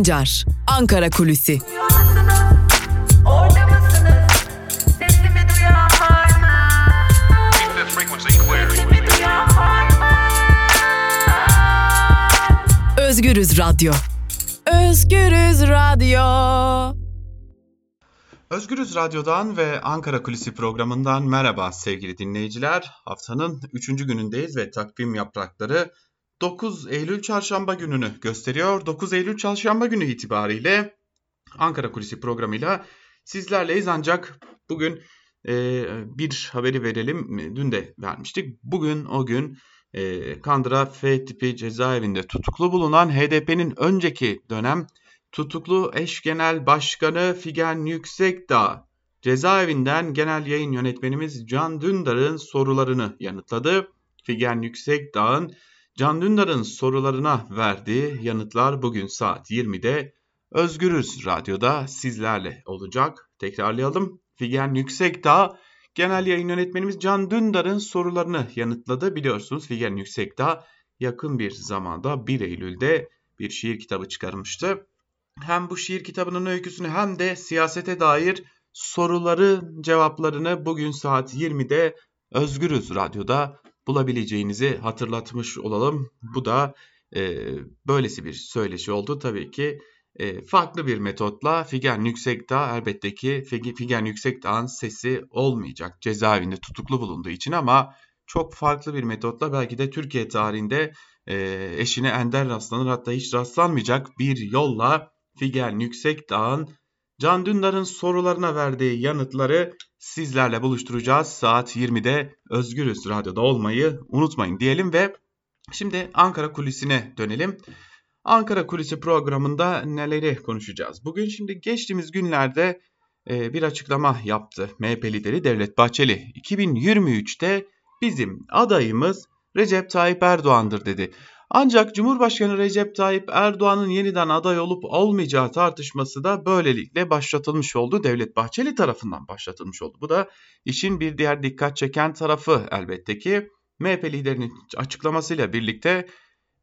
Sancar, Ankara Kulüsi. Özgürüz Radyo. Özgürüz Radyo. Özgürüz Radyo'dan ve Ankara Kulisi programından merhaba sevgili dinleyiciler. Haftanın 3. günündeyiz ve takvim yaprakları 9 Eylül çarşamba gününü gösteriyor. 9 Eylül çarşamba günü itibariyle Ankara Kulisi programıyla sizlerleyiz ancak bugün e, bir haberi verelim. Dün de vermiştik. Bugün o gün e, Kandıra F tipi cezaevinde tutuklu bulunan HDP'nin önceki dönem tutuklu eş genel başkanı Figen Yüksekdağ cezaevinden genel yayın yönetmenimiz Can Dündar'ın sorularını yanıtladı. Figen Yüksekdağ'ın Can Dündar'ın sorularına verdiği yanıtlar bugün saat 20'de Özgürüz Radyo'da sizlerle olacak. Tekrarlayalım. Figen Yüksekdağ Genel yayın yönetmenimiz Can Dündar'ın sorularını yanıtladı. Biliyorsunuz Figen Yüksekdağ yakın bir zamanda 1 Eylül'de bir şiir kitabı çıkarmıştı. Hem bu şiir kitabının öyküsünü hem de siyasete dair soruları cevaplarını bugün saat 20'de Özgürüz Radyo'da bulabileceğinizi hatırlatmış olalım. Bu da e, böylesi bir söyleşi oldu. Tabii ki e, farklı bir metotla Figen Yüksekdağ elbette ki Figen Yüksekdağ'ın sesi olmayacak cezaevinde tutuklu bulunduğu için ama çok farklı bir metotla belki de Türkiye tarihinde e, eşine ender rastlanır hatta hiç rastlanmayacak bir yolla Figen Yüksekdağ'ın Can Dündar'ın sorularına verdiği yanıtları sizlerle buluşturacağız. Saat 20'de Özgürüz Radyo'da olmayı unutmayın diyelim ve şimdi Ankara kulisine dönelim. Ankara Kulisi programında neleri konuşacağız? Bugün şimdi geçtiğimiz günlerde e, bir açıklama yaptı MHP lideri Devlet Bahçeli. 2023'te bizim adayımız Recep Tayyip Erdoğan'dır dedi. Ancak Cumhurbaşkanı Recep Tayyip Erdoğan'ın yeniden aday olup olmayacağı tartışması da böylelikle başlatılmış oldu. Devlet Bahçeli tarafından başlatılmış oldu. Bu da işin bir diğer dikkat çeken tarafı elbette ki MHP liderinin açıklamasıyla birlikte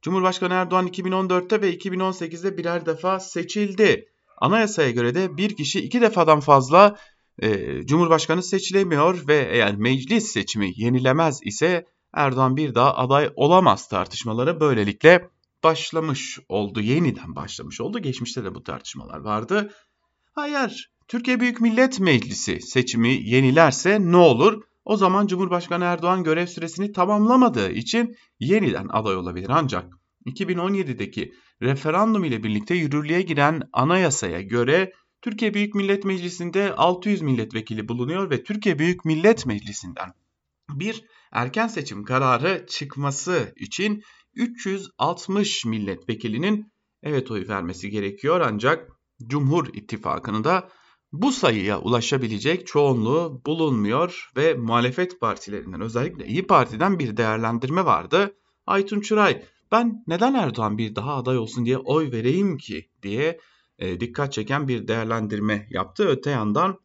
Cumhurbaşkanı Erdoğan 2014'te ve 2018'de birer defa seçildi. Anayasaya göre de bir kişi iki defadan fazla e, Cumhurbaşkanı seçilemiyor ve eğer meclis seçimi yenilemez ise Erdoğan bir daha aday olamaz tartışmaları böylelikle başlamış oldu. Yeniden başlamış oldu. Geçmişte de bu tartışmalar vardı. Hayır, Türkiye Büyük Millet Meclisi seçimi yenilerse ne olur? O zaman Cumhurbaşkanı Erdoğan görev süresini tamamlamadığı için yeniden aday olabilir. Ancak 2017'deki referandum ile birlikte yürürlüğe giren anayasaya göre Türkiye Büyük Millet Meclisi'nde 600 milletvekili bulunuyor ve Türkiye Büyük Millet Meclisi'nden bir erken seçim kararı çıkması için 360 milletvekilinin evet oy vermesi gerekiyor ancak Cumhur İttifakı'nın da bu sayıya ulaşabilecek çoğunluğu bulunmuyor ve muhalefet partilerinden özellikle İyi Parti'den bir değerlendirme vardı. Aytun Çıray ben neden Erdoğan bir daha aday olsun diye oy vereyim ki diye e, dikkat çeken bir değerlendirme yaptı. Öte yandan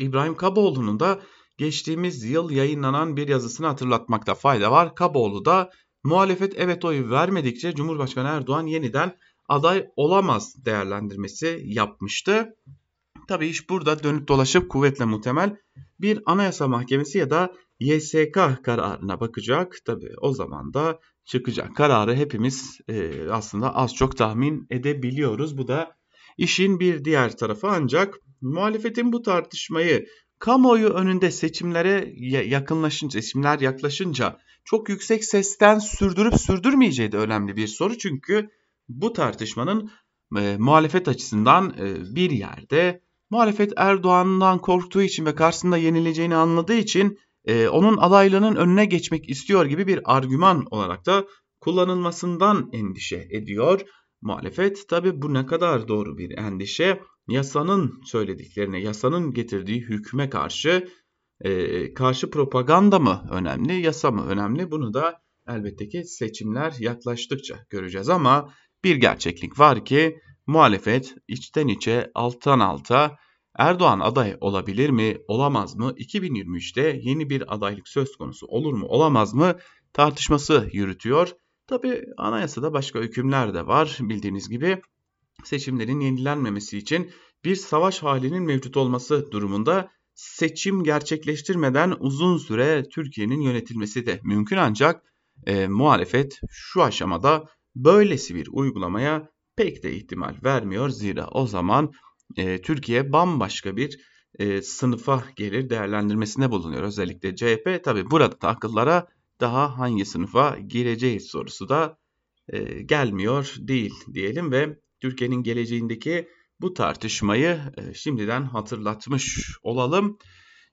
İbrahim Kaboğlu'nun da geçtiğimiz yıl yayınlanan bir yazısını hatırlatmakta fayda var. Kaboğlu da muhalefet evet oyu vermedikçe Cumhurbaşkanı Erdoğan yeniden aday olamaz değerlendirmesi yapmıştı. Tabii iş burada dönüp dolaşıp kuvvetle muhtemel bir anayasa mahkemesi ya da YSK kararına bakacak. Tabii o zaman da çıkacak kararı hepimiz e, aslında az çok tahmin edebiliyoruz. Bu da işin bir diğer tarafı ancak muhalefetin bu tartışmayı kamuoyu önünde seçimlere yakınlaşınca, seçimler yaklaşınca çok yüksek sesten sürdürüp sürdürmeyeceği de önemli bir soru. Çünkü bu tartışmanın e, muhalefet açısından e, bir yerde muhalefet Erdoğan'dan korktuğu için ve karşısında yenileceğini anladığı için e, onun adaylığının önüne geçmek istiyor gibi bir argüman olarak da kullanılmasından endişe ediyor. Muhalefet tabi bu ne kadar doğru bir endişe yasanın söylediklerine, yasanın getirdiği hükme karşı e, karşı propaganda mı önemli, yasa mı önemli? Bunu da elbette ki seçimler yaklaştıkça göreceğiz ama bir gerçeklik var ki muhalefet içten içe alttan alta Erdoğan aday olabilir mi, olamaz mı? 2023'te yeni bir adaylık söz konusu olur mu, olamaz mı? tartışması yürütüyor. Tabi anayasada başka hükümler de var bildiğiniz gibi. Seçimlerin yenilenmemesi için bir savaş halinin mevcut olması durumunda seçim gerçekleştirmeden uzun süre Türkiye'nin yönetilmesi de mümkün ancak e, muhalefet şu aşamada böylesi bir uygulamaya pek de ihtimal vermiyor. Zira o zaman e, Türkiye bambaşka bir e, sınıfa gelir değerlendirmesine bulunuyor. Özellikle CHP tabi burada da akıllara daha hangi sınıfa gireceğiz sorusu da e, gelmiyor değil diyelim ve Türkiye'nin geleceğindeki bu tartışmayı e, şimdiden hatırlatmış olalım.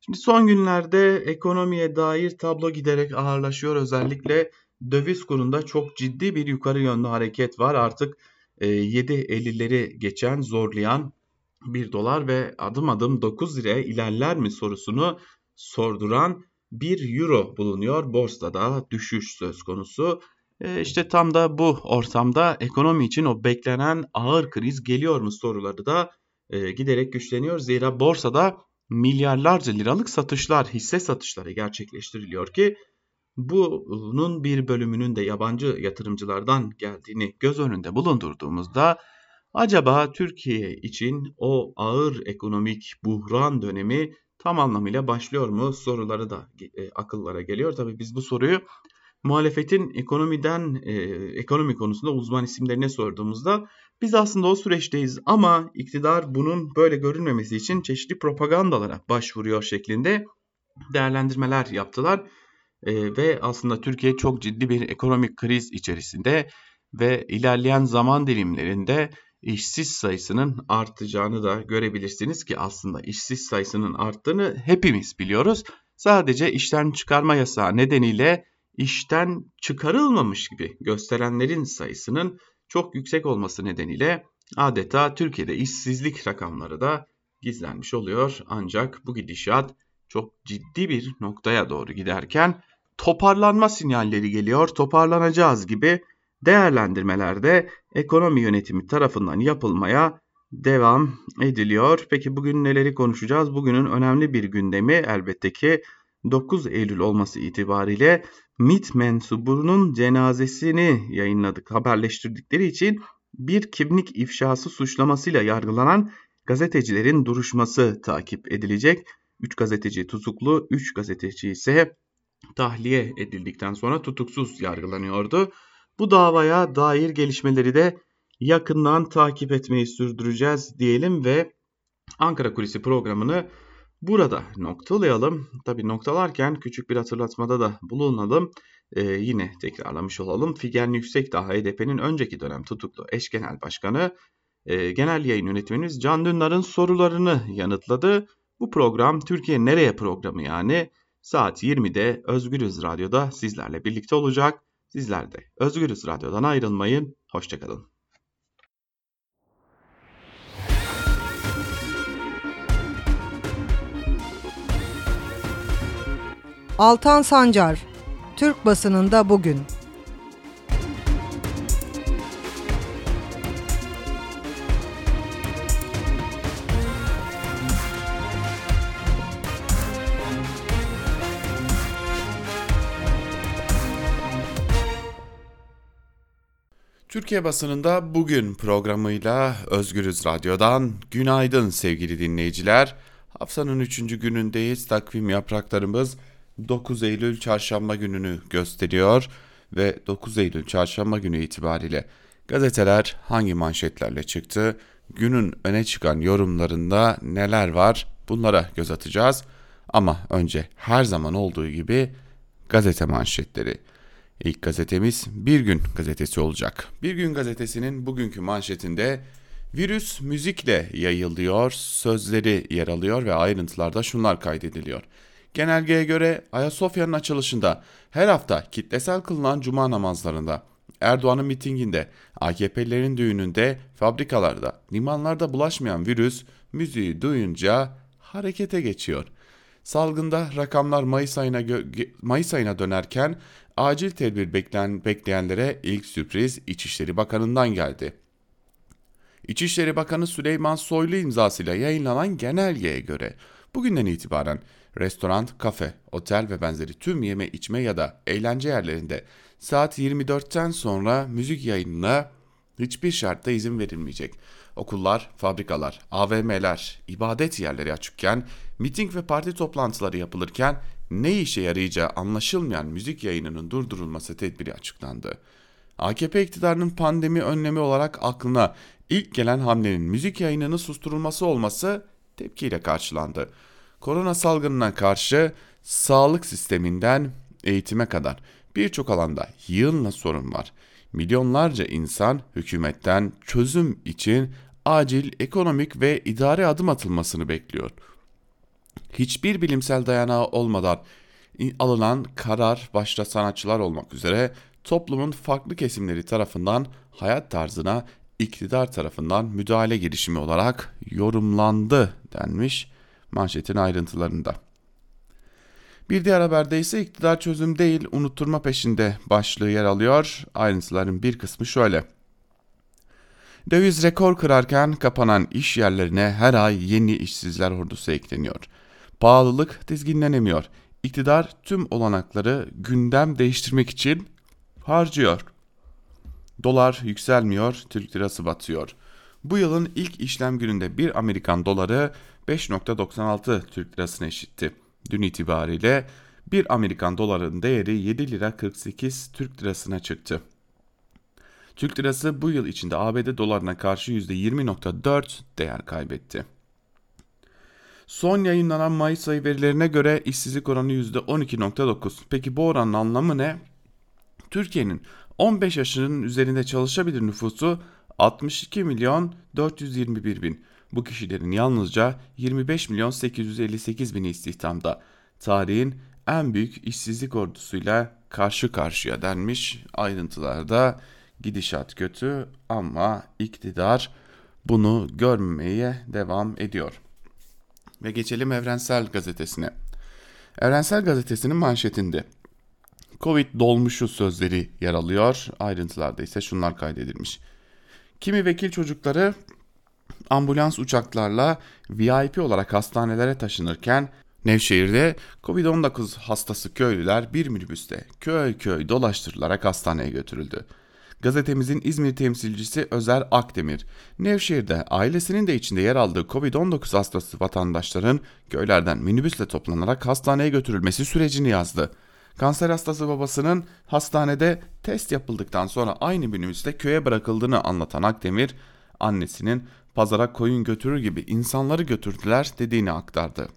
Şimdi son günlerde ekonomiye dair tablo giderek ağırlaşıyor. Özellikle döviz kurunda çok ciddi bir yukarı yönlü hareket var. Artık e, 7.50'leri geçen, zorlayan bir dolar ve adım adım 9 liraya ilerler mi sorusunu sorduran bir euro bulunuyor. Borsada düşüş söz konusu. E işte tam da bu ortamda ekonomi için o beklenen ağır kriz geliyor mu soruları da e, giderek güçleniyor. Zira borsada milyarlarca liralık satışlar, hisse satışları gerçekleştiriliyor ki bunun bir bölümünün de yabancı yatırımcılardan geldiğini göz önünde bulundurduğumuzda acaba Türkiye için o ağır ekonomik buhran dönemi tam anlamıyla başlıyor mu soruları da e, akıllara geliyor. Tabii biz bu soruyu muhalefetin ekonomiden e, ekonomi konusunda uzman isimlerine sorduğumuzda biz aslında o süreçteyiz ama iktidar bunun böyle görünmemesi için çeşitli propagandalara başvuruyor şeklinde değerlendirmeler yaptılar. E, ve aslında Türkiye çok ciddi bir ekonomik kriz içerisinde ve ilerleyen zaman dilimlerinde işsiz sayısının artacağını da görebilirsiniz ki aslında işsiz sayısının arttığını hepimiz biliyoruz. Sadece işten çıkarma yasağı nedeniyle işten çıkarılmamış gibi gösterenlerin sayısının çok yüksek olması nedeniyle adeta Türkiye'de işsizlik rakamları da gizlenmiş oluyor. Ancak bu gidişat çok ciddi bir noktaya doğru giderken toparlanma sinyalleri geliyor. Toparlanacağız gibi değerlendirmelerde ekonomi yönetimi tarafından yapılmaya devam ediliyor. Peki bugün neleri konuşacağız? Bugünün önemli bir gündemi elbette ki 9 Eylül olması itibariyle MIT mensubunun cenazesini yayınladık, haberleştirdikleri için bir kimlik ifşası suçlamasıyla yargılanan gazetecilerin duruşması takip edilecek. 3 gazeteci tutuklu, 3 gazeteci ise tahliye edildikten sonra tutuksuz yargılanıyordu. Bu davaya dair gelişmeleri de yakından takip etmeyi sürdüreceğiz diyelim ve Ankara Kulisi programını burada noktalayalım. Tabi noktalarken küçük bir hatırlatmada da bulunalım. Ee, yine tekrarlamış olalım. Figen Yüksekdağ HDP'nin önceki dönem tutuklu eş genel başkanı e, genel yayın yönetmenimiz Can Dündar'ın sorularını yanıtladı. Bu program Türkiye Nereye programı yani saat 20'de Özgürüz Radyo'da sizlerle birlikte olacak. Sizler de Özgürüz Radyo'dan ayrılmayın. Hoşçakalın. Altan Sancar, Türk basınında bugün. Türkiye basınında bugün programıyla Özgürüz Radyo'dan günaydın sevgili dinleyiciler. Haftanın 3. günündeyiz. Takvim yapraklarımız 9 Eylül çarşamba gününü gösteriyor ve 9 Eylül çarşamba günü itibariyle gazeteler hangi manşetlerle çıktı? Günün öne çıkan yorumlarında neler var? Bunlara göz atacağız. Ama önce her zaman olduğu gibi gazete manşetleri. İlk gazetemiz Bir Gün gazetesi olacak. Bir Gün gazetesinin bugünkü manşetinde virüs müzikle yayılıyor, sözleri yer alıyor ve ayrıntılarda şunlar kaydediliyor. Genelgeye göre Ayasofya'nın açılışında her hafta kitlesel kılınan cuma namazlarında, Erdoğan'ın mitinginde, AKP'lilerin düğününde, fabrikalarda, limanlarda bulaşmayan virüs müziği duyunca harekete geçiyor. Salgında rakamlar Mayıs ayına Mayıs ayına dönerken acil tedbir bekleyen, bekleyenlere ilk sürpriz İçişleri Bakanı'ndan geldi. İçişleri Bakanı Süleyman Soylu imzasıyla yayınlanan genelgeye göre bugünden itibaren restoran, kafe, otel ve benzeri tüm yeme içme ya da eğlence yerlerinde saat 24'ten sonra müzik yayınına hiçbir şartta izin verilmeyecek. Okullar, fabrikalar, AVM'ler, ibadet yerleri açıkken, miting ve parti toplantıları yapılırken ne işe yarayacağı anlaşılmayan müzik yayınının durdurulması tedbiri açıklandı. AKP iktidarının pandemi önlemi olarak aklına ilk gelen hamlenin müzik yayınının susturulması olması tepkiyle karşılandı. Korona salgınına karşı sağlık sisteminden eğitime kadar birçok alanda yığınla sorun var. Milyonlarca insan hükümetten çözüm için acil ekonomik ve idari adım atılmasını bekliyor. Hiçbir bilimsel dayanağı olmadan alınan karar başta sanatçılar olmak üzere toplumun farklı kesimleri tarafından hayat tarzına iktidar tarafından müdahale girişimi olarak yorumlandı denmiş manşetin ayrıntılarında. Bir diğer haberde ise iktidar çözüm değil unutturma peşinde başlığı yer alıyor. Ayrıntıların bir kısmı şöyle. Döviz rekor kırarken kapanan iş yerlerine her ay yeni işsizler ordusu ekleniyor. Pahalılık dizginlenemiyor. İktidar tüm olanakları gündem değiştirmek için harcıyor. Dolar yükselmiyor, Türk lirası batıyor. Bu yılın ilk işlem gününde bir Amerikan doları 5.96 Türk lirasına eşitti. Dün itibariyle bir Amerikan doların değeri 7 lira 48 Türk lirasına çıktı. Türk lirası bu yıl içinde ABD dolarına karşı %20.4 değer kaybetti. Son yayınlanan Mayıs ayı verilerine göre işsizlik oranı %12.9. Peki bu oranın anlamı ne? Türkiye'nin 15 yaşının üzerinde çalışabilir nüfusu 62 milyon 421 bin. Bu kişilerin yalnızca 25 milyon 858 bini istihdamda. Tarihin en büyük işsizlik ordusuyla karşı karşıya denmiş ayrıntılarda gidişat kötü ama iktidar bunu görmemeye devam ediyor. Ve geçelim Evrensel Gazetesi'ne. Evrensel Gazetesi'nin manşetinde Covid dolmuşu sözleri yer alıyor. Ayrıntılarda ise şunlar kaydedilmiş. Kimi vekil çocukları ambulans uçaklarla VIP olarak hastanelere taşınırken Nevşehir'de Covid-19 hastası köylüler bir minibüste köy köy dolaştırılarak hastaneye götürüldü. Gazetemizin İzmir temsilcisi Özer Akdemir, Nevşehir'de ailesinin de içinde yer aldığı Covid-19 hastası vatandaşların köylerden minibüsle toplanarak hastaneye götürülmesi sürecini yazdı. Kanser hastası babasının hastanede test yapıldıktan sonra aynı minibüste köye bırakıldığını anlatan Akdemir, annesinin pazara koyun götürür gibi insanları götürdüler dediğini aktardı.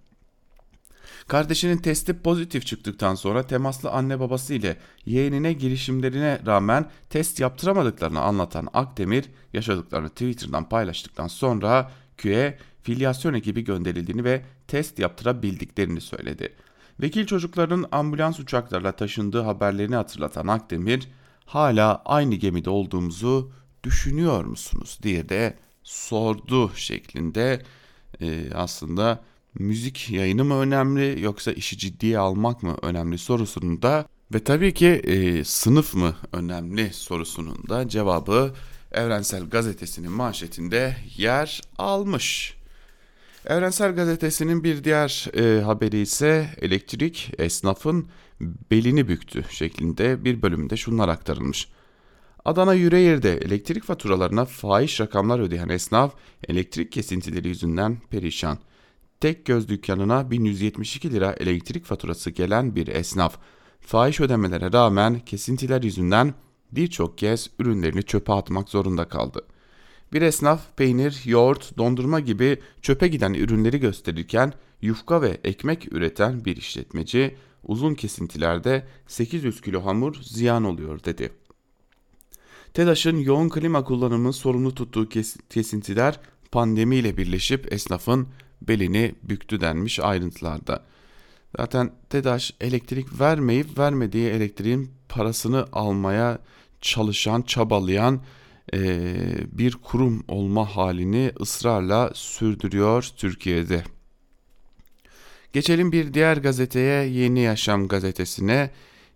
Kardeşinin testi pozitif çıktıktan sonra temaslı anne babası ile yeğenine girişimlerine rağmen test yaptıramadıklarını anlatan Akdemir yaşadıklarını Twitter'dan paylaştıktan sonra köye filyasyon ekibi gönderildiğini ve test yaptırabildiklerini söyledi. Vekil çocukların ambulans uçaklarla taşındığı haberlerini hatırlatan Akdemir, hala aynı gemide olduğumuzu düşünüyor musunuz diye de sordu şeklinde e, aslında müzik yayını mı önemli yoksa işi ciddiye almak mı önemli sorusunun da ve tabii ki e, sınıf mı önemli sorusunun da cevabı Evrensel Gazetesi'nin manşetinde yer almış. Evrensel Gazetesi'nin bir diğer e, haberi ise elektrik esnafın belini büktü şeklinde bir bölümde şunlar aktarılmış. Adana Yüreğir'de elektrik faturalarına fahiş rakamlar ödeyen esnaf elektrik kesintileri yüzünden perişan. Tek göz dükkanına 1172 lira elektrik faturası gelen bir esnaf. Fahiş ödemelere rağmen kesintiler yüzünden birçok kez ürünlerini çöpe atmak zorunda kaldı. Bir esnaf peynir, yoğurt, dondurma gibi çöpe giden ürünleri gösterirken yufka ve ekmek üreten bir işletmeci uzun kesintilerde 800 kilo hamur ziyan oluyor dedi. TEDAŞ'ın yoğun klima kullanımı sorumlu tuttuğu kesintiler pandemiyle birleşip esnafın belini büktü denmiş ayrıntılarda. Zaten TEDAŞ elektrik vermeyip vermediği elektriğin parasını almaya çalışan, çabalayan e, bir kurum olma halini ısrarla sürdürüyor Türkiye'de. Geçelim bir diğer gazeteye Yeni Yaşam gazetesine.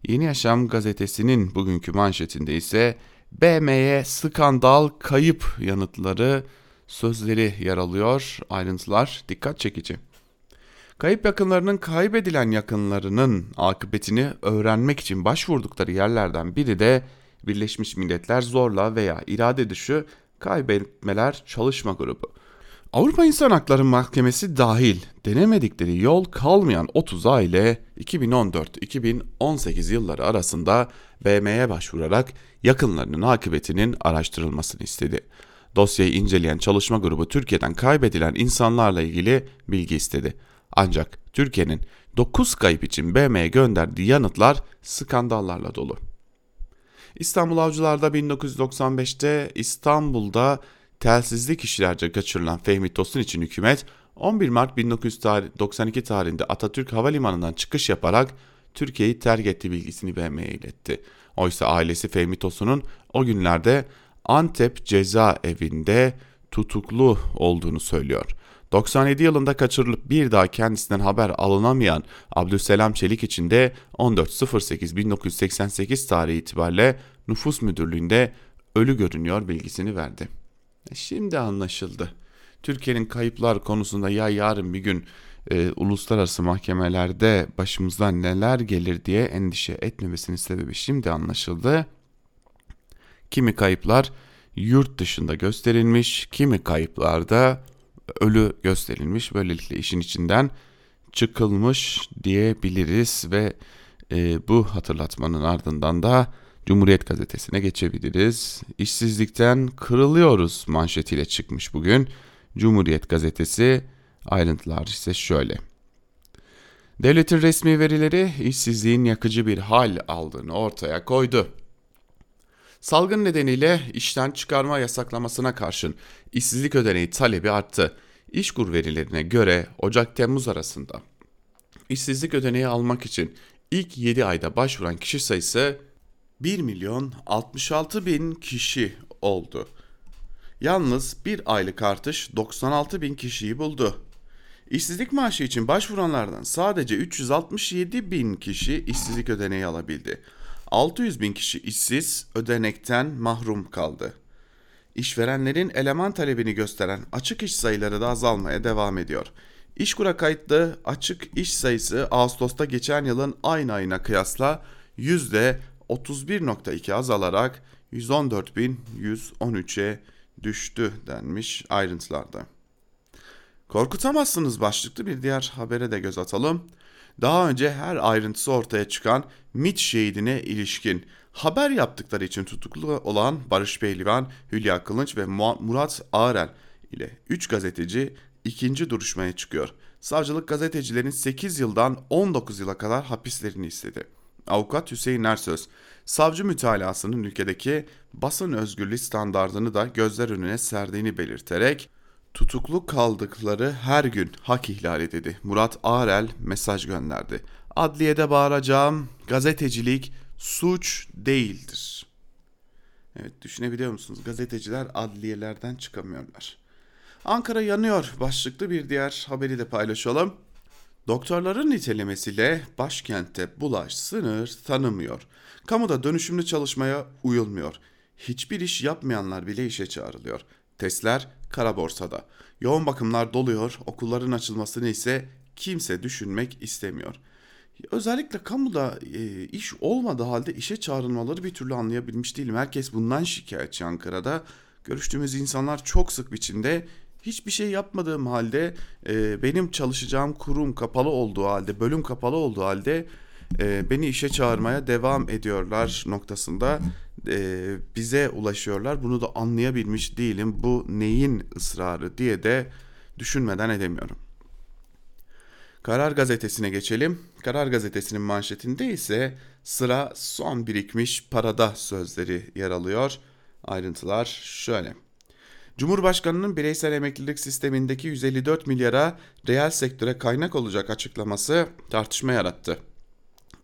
Yeni Yaşam gazetesinin bugünkü manşetinde ise BM'ye skandal kayıp yanıtları sözleri yer alıyor. Ayrıntılar dikkat çekici. Kayıp yakınlarının kaybedilen yakınlarının akıbetini öğrenmek için başvurdukları yerlerden biri de Birleşmiş Milletler zorla veya irade dışı kaybetmeler çalışma grubu. Avrupa İnsan Hakları Mahkemesi dahil denemedikleri yol kalmayan 30 aile 2014-2018 yılları arasında BM'ye başvurarak yakınlarının akıbetinin araştırılmasını istedi. Dosyayı inceleyen çalışma grubu Türkiye'den kaybedilen insanlarla ilgili bilgi istedi. Ancak Türkiye'nin 9 kayıp için BM'ye gönderdiği yanıtlar skandallarla dolu. İstanbul Avcılar'da 1995'te İstanbul'da telsizli kişilerce kaçırılan Fehmi Tosun için hükümet 11 Mart 1992 tarihinde Atatürk Havalimanı'ndan çıkış yaparak Türkiye'yi terk ettiği bilgisini BM'ye iletti. Oysa ailesi Fehmi Tosun'un o günlerde Antep cezaevinde tutuklu olduğunu söylüyor. 97 yılında kaçırılıp bir daha kendisinden haber alınamayan Abdüselam Çelik için de 14.08.1988 tarihi itibariyle nüfus müdürlüğünde ölü görünüyor bilgisini verdi. Şimdi anlaşıldı. Türkiye'nin kayıplar konusunda ya yarın bir gün e, uluslararası mahkemelerde başımızdan neler gelir diye endişe etmemesinin sebebi şimdi anlaşıldı. Kimi kayıplar yurt dışında gösterilmiş, kimi kayıplarda ölü gösterilmiş. Böylelikle işin içinden çıkılmış diyebiliriz ve e, bu hatırlatmanın ardından da Cumhuriyet gazetesine geçebiliriz. İşsizlikten kırılıyoruz manşetiyle çıkmış bugün. Cumhuriyet gazetesi ayrıntılar ise şöyle. Devletin resmi verileri işsizliğin yakıcı bir hal aldığını ortaya koydu. Salgın nedeniyle işten çıkarma yasaklamasına karşın işsizlik ödeneği talebi arttı. İşkur verilerine göre Ocak-Temmuz arasında işsizlik ödeneği almak için ilk 7 ayda başvuran kişi sayısı 1 milyon 66 bin kişi oldu. Yalnız bir aylık artış 96 bin kişiyi buldu. İşsizlik maaşı için başvuranlardan sadece 367 bin kişi işsizlik ödeneği alabildi. 600 bin kişi işsiz ödenekten mahrum kaldı. İşverenlerin eleman talebini gösteren açık iş sayıları da azalmaya devam ediyor. İşkura kayıtlı açık iş sayısı Ağustos'ta geçen yılın aynı ayına kıyasla %31.2 azalarak 114.113'e düştü denmiş ayrıntılarda. Korkutamazsınız başlıklı bir diğer habere de göz atalım. Daha önce her ayrıntısı ortaya çıkan MIT şehidine ilişkin haber yaptıkları için tutuklu olan Barış Pehlivan, Hülya Kılınç ve Murat Ağrel ile 3 gazeteci ikinci duruşmaya çıkıyor. Savcılık gazetecilerin 8 yıldan 19 yıla kadar hapislerini istedi. Avukat Hüseyin Ersöz, savcı mütalasının ülkedeki basın özgürlüğü standartını da gözler önüne serdiğini belirterek tutuklu kaldıkları her gün hak ihlali dedi. Murat Ağrel mesaj gönderdi. Adliyede bağıracağım, gazetecilik suç değildir. Evet düşünebiliyor musunuz? Gazeteciler adliyelerden çıkamıyorlar. Ankara yanıyor başlıklı bir diğer haberi de paylaşalım. Doktorların nitelemesiyle başkentte bulaş sınır tanımıyor. Kamuda dönüşümlü çalışmaya uyulmuyor. Hiçbir iş yapmayanlar bile işe çağrılıyor. Testler kara borsada. Yoğun bakımlar doluyor, okulların açılmasını ise kimse düşünmek istemiyor. Özellikle kamuda e, iş olmadığı halde işe çağrılmaları bir türlü anlayabilmiş değilim. Herkes bundan şikayetçi Ankara'da. Görüştüğümüz insanlar çok sık biçimde hiçbir şey yapmadığım halde e, benim çalışacağım kurum kapalı olduğu halde bölüm kapalı olduğu halde e, beni işe çağırmaya devam ediyorlar noktasında e, bize ulaşıyorlar. Bunu da anlayabilmiş değilim. Bu neyin ısrarı diye de düşünmeden edemiyorum. Karar Gazetesi'ne geçelim. Karar Gazetesi'nin manşetinde ise sıra son birikmiş parada sözleri yer alıyor. Ayrıntılar şöyle. Cumhurbaşkanının bireysel emeklilik sistemindeki 154 milyara reel sektöre kaynak olacak açıklaması tartışma yarattı.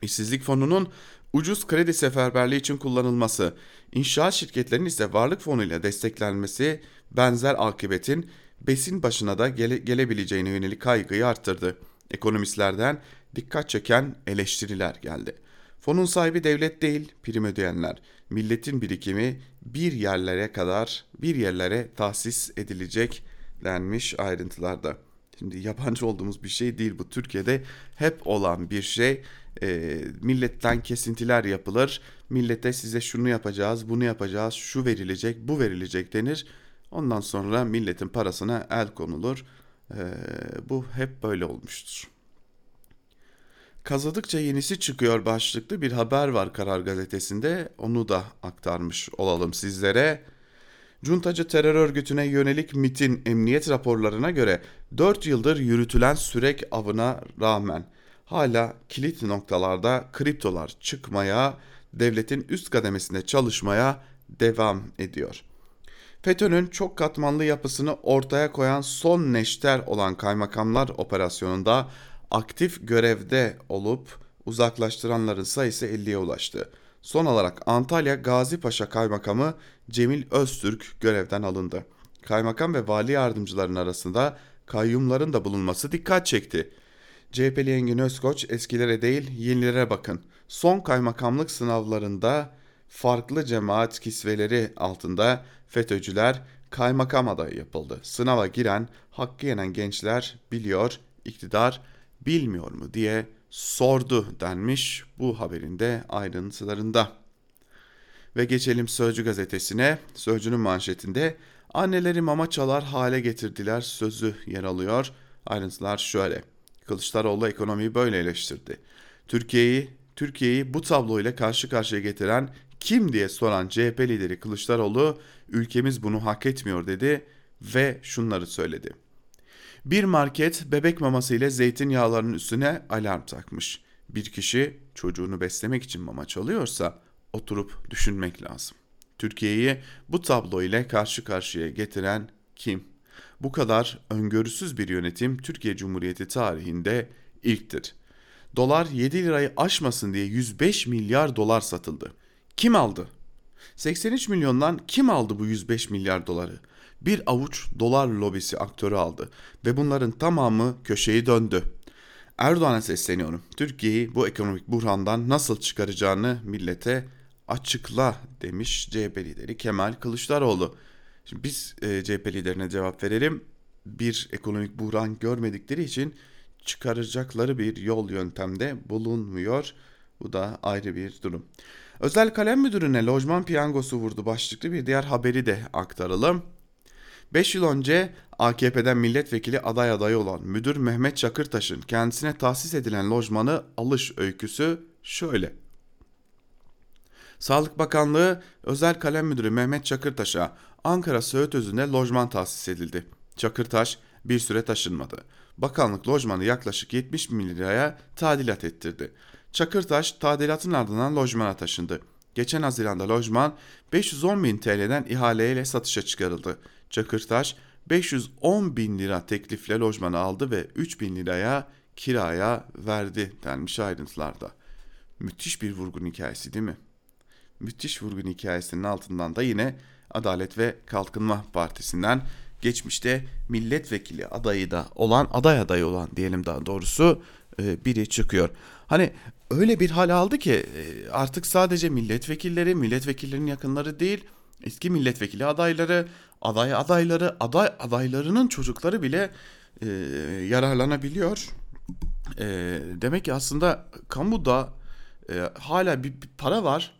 İşsizlik fonunun ucuz kredi seferberliği için kullanılması, inşaat şirketlerinin ise varlık fonu ile desteklenmesi benzer akıbetin besin başına da gele, gelebileceğine yönelik kaygıyı arttırdı. Ekonomistlerden dikkat çeken eleştiriler geldi. Fonun sahibi devlet değil, prim ödeyenler. Milletin birikimi bir yerlere kadar, bir yerlere tahsis edilecek denmiş ayrıntılarda. Şimdi yabancı olduğumuz bir şey değil bu. Türkiye'de hep olan bir şey. E, milletten kesintiler yapılır. Millete size şunu yapacağız, bunu yapacağız, şu verilecek, bu verilecek denir. Ondan sonra milletin parasına el konulur. E, bu hep böyle olmuştur. Kazıdıkça yenisi çıkıyor başlıklı bir haber var Karar Gazetesi'nde. Onu da aktarmış olalım sizlere. Cuntacı terör örgütüne yönelik MIT'in emniyet raporlarına göre 4 yıldır yürütülen sürek avına rağmen hala kilit noktalarda kriptolar çıkmaya, devletin üst kademesinde çalışmaya devam ediyor. FETÖ'nün çok katmanlı yapısını ortaya koyan son neşter olan kaymakamlar operasyonunda aktif görevde olup uzaklaştıranların sayısı 50'ye ulaştı. Son olarak Antalya Gazi Paşa Kaymakamı Cemil Öztürk görevden alındı. Kaymakam ve vali yardımcıların arasında kayyumların da bulunması dikkat çekti. CHP'li Engin Özkoç eskilere değil yenilere bakın. Son kaymakamlık sınavlarında farklı cemaat kisveleri altında FETÖ'cüler kaymakam adayı yapıldı. Sınava giren, hakkı yenen gençler biliyor, iktidar bilmiyor mu diye sordu denmiş bu haberin de ayrıntılarında. Ve geçelim Sözcü gazetesine. Sözcünün manşetinde anneleri mama çalar hale getirdiler sözü yer alıyor. Ayrıntılar şöyle. Kılıçdaroğlu ekonomiyi böyle eleştirdi. Türkiye'yi Türkiye'yi bu tablo ile karşı karşıya getiren kim diye soran CHP lideri Kılıçdaroğlu ülkemiz bunu hak etmiyor dedi ve şunları söyledi. Bir market bebek maması ile zeytinyağlarının üstüne alarm takmış. Bir kişi çocuğunu beslemek için mama çalıyorsa oturup düşünmek lazım. Türkiye'yi bu tablo ile karşı karşıya getiren kim? Bu kadar öngörüsüz bir yönetim Türkiye Cumhuriyeti tarihinde ilktir. Dolar 7 lirayı aşmasın diye 105 milyar dolar satıldı. Kim aldı? 83 milyondan kim aldı bu 105 milyar doları? Bir avuç dolar lobisi aktörü aldı ve bunların tamamı köşeyi döndü. Erdoğan'a sesleniyorum. Türkiye'yi bu ekonomik buhrandan nasıl çıkaracağını millete açıkla demiş CHP lideri Kemal Kılıçdaroğlu. Şimdi biz e, CHP liderine cevap verelim. Bir ekonomik buhran görmedikleri için çıkaracakları bir yol yöntemde bulunmuyor. Bu da ayrı bir durum. Özel kalem müdürüne lojman piyangosu vurdu başlıklı bir diğer haberi de aktaralım. 5 yıl önce AKP'den milletvekili aday adayı olan müdür Mehmet Çakırtaş'ın kendisine tahsis edilen lojmanı alış öyküsü şöyle. Sağlık Bakanlığı Özel Kalem Müdürü Mehmet Çakırtaş'a Ankara Söğüt Özü'nde lojman tahsis edildi. Çakırtaş bir süre taşınmadı. Bakanlık lojmanı yaklaşık 70 bin liraya tadilat ettirdi. Çakırtaş tadilatın ardından lojmana taşındı. Geçen Haziran'da lojman 510 bin TL'den ihaleyle satışa çıkarıldı. Çakırtaş 510 bin lira teklifle lojmanı aldı ve 3 bin liraya kiraya verdi denmiş ayrıntılarda. Müthiş bir vurgun hikayesi değil mi? Müthiş vurgun hikayesinin altından da yine Adalet ve Kalkınma Partisi'nden geçmişte milletvekili adayı da olan aday adayı olan diyelim daha doğrusu e, biri çıkıyor. Hani öyle bir hal aldı ki e, artık sadece milletvekilleri, milletvekillerinin yakınları değil, eski milletvekili adayları, aday adayları, aday adaylarının çocukları bile e, yararlanabiliyor. E, demek ki aslında kamuda e, hala bir, bir para var,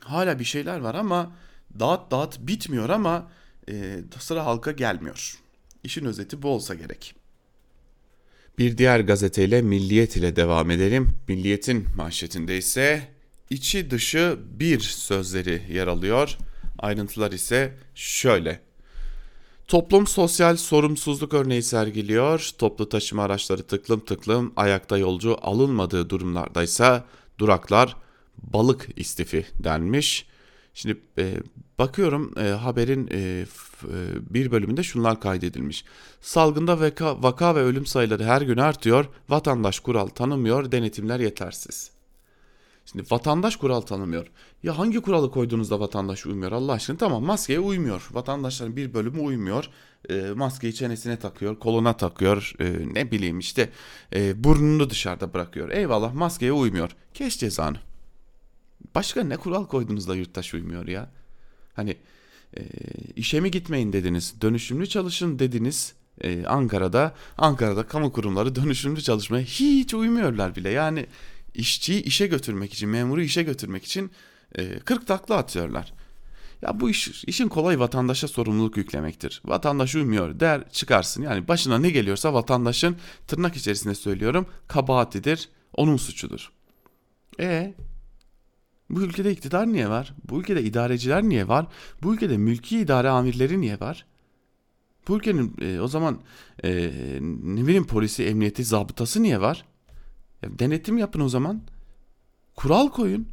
hala bir şeyler var ama dağıt dağıt bitmiyor ama e, sıra halka gelmiyor. İşin özeti bu olsa gerek. Bir diğer gazeteyle Milliyet ile devam edelim. Milliyet'in manşetinde ise içi dışı bir sözleri yer alıyor. Ayrıntılar ise şöyle. Toplum sosyal sorumsuzluk örneği sergiliyor. Toplu taşıma araçları tıklım tıklım ayakta yolcu alınmadığı durumlardaysa duraklar balık istifi denmiş. Şimdi e, bakıyorum e, haberin e, f, e, bir bölümünde şunlar kaydedilmiş. Salgında vaka, vaka ve ölüm sayıları her gün artıyor. Vatandaş kural tanımıyor, denetimler yetersiz. Şimdi vatandaş kural tanımıyor. Ya hangi kuralı koyduğunuzda vatandaş uymuyor Allah aşkına? Tamam maskeye uymuyor. Vatandaşların bir bölümü uymuyor. E, maskeyi çenesine takıyor, koluna takıyor. E, ne bileyim işte e, burnunu dışarıda bırakıyor. Eyvallah maskeye uymuyor. Keş cezanı. Başka ne kural koydunuz da yurttaş uymuyor ya? Hani e, işe mi gitmeyin dediniz, dönüşümlü çalışın dediniz. Ankara'da Ankara'da kamu kurumları dönüşümlü çalışmaya hiç uymuyorlar bile. Yani işçiyi işe götürmek için, memuru işe götürmek için e, 40 takla atıyorlar. Ya bu iş, işin kolay vatandaşa sorumluluk yüklemektir. Vatandaş uymuyor der çıkarsın. Yani başına ne geliyorsa vatandaşın tırnak içerisinde söylüyorum kabahatidir, onun suçudur. E bu ülkede iktidar niye var? Bu ülkede idareciler niye var? Bu ülkede mülki idare amirleri niye var? Bu ülkenin e, o zaman e, ne bileyim polisi, emniyeti, zabıtası niye var? Ya, denetim yapın o zaman. Kural koyun.